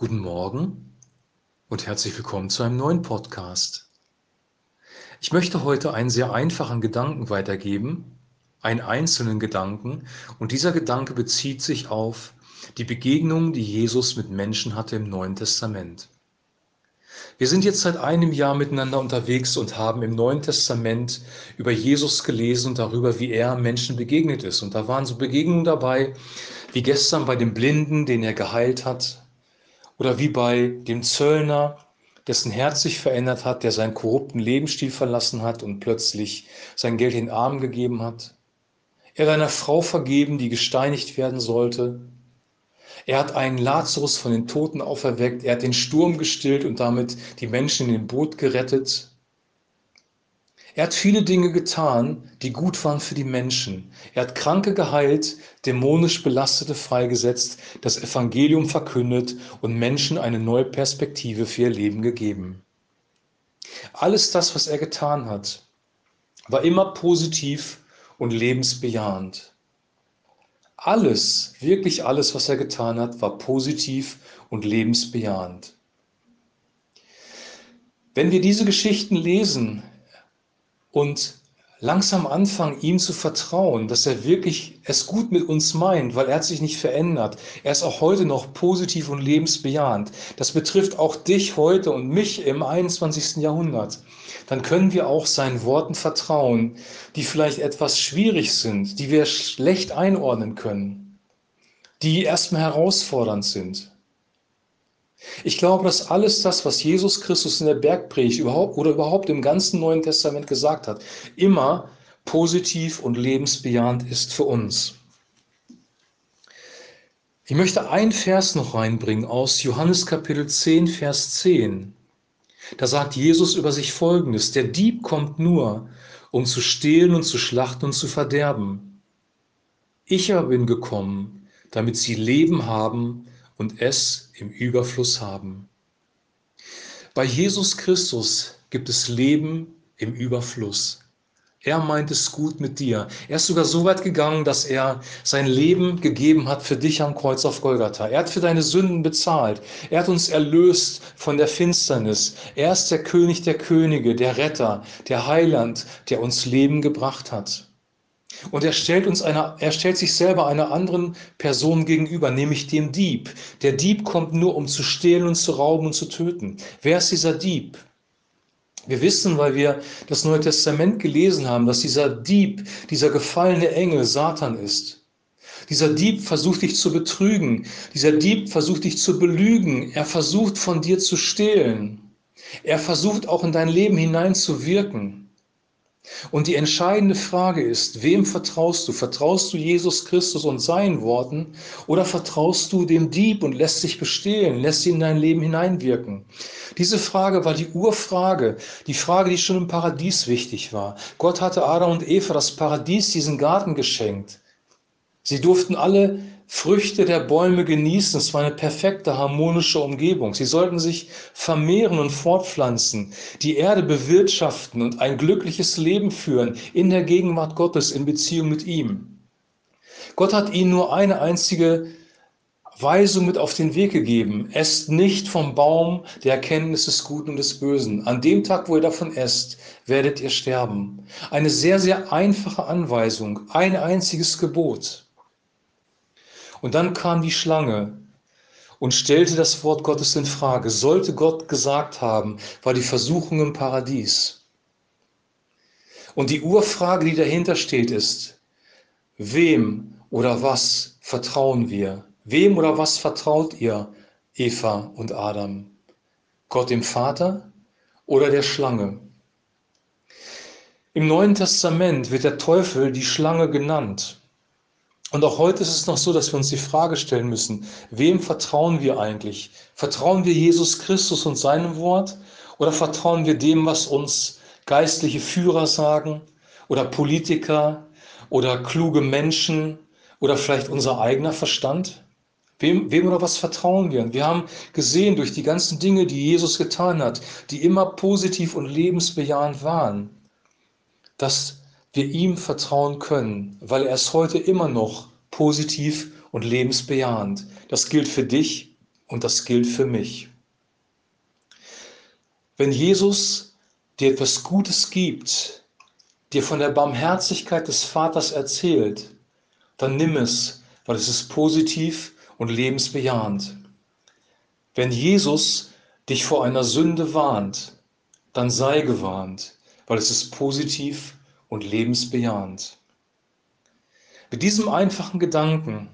Guten Morgen und herzlich willkommen zu einem neuen Podcast. Ich möchte heute einen sehr einfachen Gedanken weitergeben, einen einzelnen Gedanken, und dieser Gedanke bezieht sich auf die Begegnung, die Jesus mit Menschen hatte im Neuen Testament. Wir sind jetzt seit einem Jahr miteinander unterwegs und haben im Neuen Testament über Jesus gelesen und darüber, wie er Menschen begegnet ist. Und da waren so Begegnungen dabei, wie gestern bei dem Blinden, den er geheilt hat, oder wie bei dem Zöllner, dessen Herz sich verändert hat, der seinen korrupten Lebensstil verlassen hat und plötzlich sein Geld in den Arm gegeben hat. Er hat einer Frau vergeben, die gesteinigt werden sollte. Er hat einen Lazarus von den Toten auferweckt. Er hat den Sturm gestillt und damit die Menschen in dem Boot gerettet. Er hat viele Dinge getan, die gut waren für die Menschen. Er hat Kranke geheilt, dämonisch Belastete freigesetzt, das Evangelium verkündet und Menschen eine neue Perspektive für ihr Leben gegeben. Alles das, was er getan hat, war immer positiv und lebensbejahend. Alles, wirklich alles, was er getan hat, war positiv und lebensbejahend. Wenn wir diese Geschichten lesen, und langsam anfangen, ihm zu vertrauen, dass er wirklich es gut mit uns meint, weil er hat sich nicht verändert. Er ist auch heute noch positiv und lebensbejahend. Das betrifft auch dich heute und mich im 21. Jahrhundert. Dann können wir auch seinen Worten vertrauen, die vielleicht etwas schwierig sind, die wir schlecht einordnen können, die erstmal herausfordernd sind. Ich glaube, dass alles das, was Jesus Christus in der Bergpredigt überhaupt oder überhaupt im ganzen Neuen Testament gesagt hat, immer positiv und lebensbejahend ist für uns. Ich möchte einen Vers noch reinbringen aus Johannes Kapitel 10, Vers 10. Da sagt Jesus über sich Folgendes, der Dieb kommt nur, um zu stehlen und zu schlachten und zu verderben. Ich aber bin gekommen, damit sie Leben haben und es im Überfluss haben. Bei Jesus Christus gibt es Leben im Überfluss. Er meint es gut mit dir. Er ist sogar so weit gegangen, dass er sein Leben gegeben hat für dich am Kreuz auf Golgatha. Er hat für deine Sünden bezahlt. Er hat uns erlöst von der Finsternis. Er ist der König der Könige, der Retter, der Heiland, der uns Leben gebracht hat. Und er stellt, uns einer, er stellt sich selber einer anderen Person gegenüber, nämlich dem Dieb. Der Dieb kommt nur, um zu stehlen und zu rauben und zu töten. Wer ist dieser Dieb? Wir wissen, weil wir das Neue Testament gelesen haben, dass dieser Dieb, dieser gefallene Engel Satan ist. Dieser Dieb versucht dich zu betrügen. Dieser Dieb versucht dich zu belügen. Er versucht von dir zu stehlen. Er versucht auch in dein Leben hineinzuwirken. Und die entscheidende Frage ist, wem vertraust du? Vertraust du Jesus Christus und seinen Worten oder vertraust du dem Dieb und lässt sich bestehlen, lässt ihn in dein Leben hineinwirken? Diese Frage war die Urfrage, die Frage, die schon im Paradies wichtig war. Gott hatte Adam und Eva das Paradies, diesen Garten geschenkt. Sie durften alle Früchte der Bäume genießen. Es war eine perfekte, harmonische Umgebung. Sie sollten sich vermehren und fortpflanzen, die Erde bewirtschaften und ein glückliches Leben führen in der Gegenwart Gottes in Beziehung mit ihm. Gott hat ihnen nur eine einzige Weisung mit auf den Weg gegeben. Esst nicht vom Baum der Erkenntnis des Guten und des Bösen. An dem Tag, wo ihr davon esst, werdet ihr sterben. Eine sehr, sehr einfache Anweisung, ein einziges Gebot. Und dann kam die Schlange und stellte das Wort Gottes in Frage. Sollte Gott gesagt haben, war die Versuchung im Paradies. Und die Urfrage, die dahinter steht, ist, wem oder was vertrauen wir? Wem oder was vertraut ihr, Eva und Adam? Gott dem Vater oder der Schlange? Im Neuen Testament wird der Teufel die Schlange genannt. Und auch heute ist es noch so, dass wir uns die Frage stellen müssen, wem vertrauen wir eigentlich? Vertrauen wir Jesus Christus und seinem Wort oder vertrauen wir dem, was uns geistliche Führer sagen oder Politiker oder kluge Menschen oder vielleicht unser eigener Verstand? Wem, wem oder was vertrauen wir? Und wir haben gesehen durch die ganzen Dinge, die Jesus getan hat, die immer positiv und lebensbejahend waren, dass wir ihm vertrauen können, weil er ist heute immer noch positiv und lebensbejahend. Das gilt für dich Und das gilt für mich. Wenn Jesus dir etwas Gutes gibt, dir von der Barmherzigkeit des Vaters erzählt, dann nimm es, weil es ist positiv und lebensbejahend. Wenn Jesus dich vor einer Sünde warnt, dann sei gewarnt, weil es ist positiv und lebensbejahend. Mit diesem einfachen Gedanken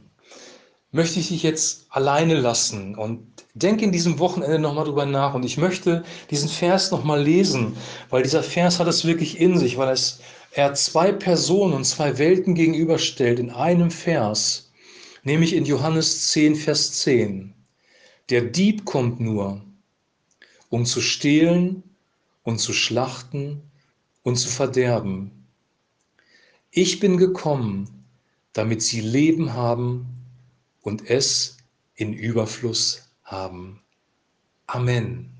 möchte ich dich jetzt alleine lassen und denke in diesem Wochenende nochmal drüber nach. Und ich möchte diesen Vers nochmal lesen, weil dieser Vers hat es wirklich in sich, weil es, er zwei Personen und zwei Welten gegenüberstellt in einem Vers, nämlich in Johannes 10, Vers 10. Der Dieb kommt nur, um zu stehlen und zu schlachten und zu verderben. Ich bin gekommen, damit sie Leben haben und es in Überfluss haben. Amen.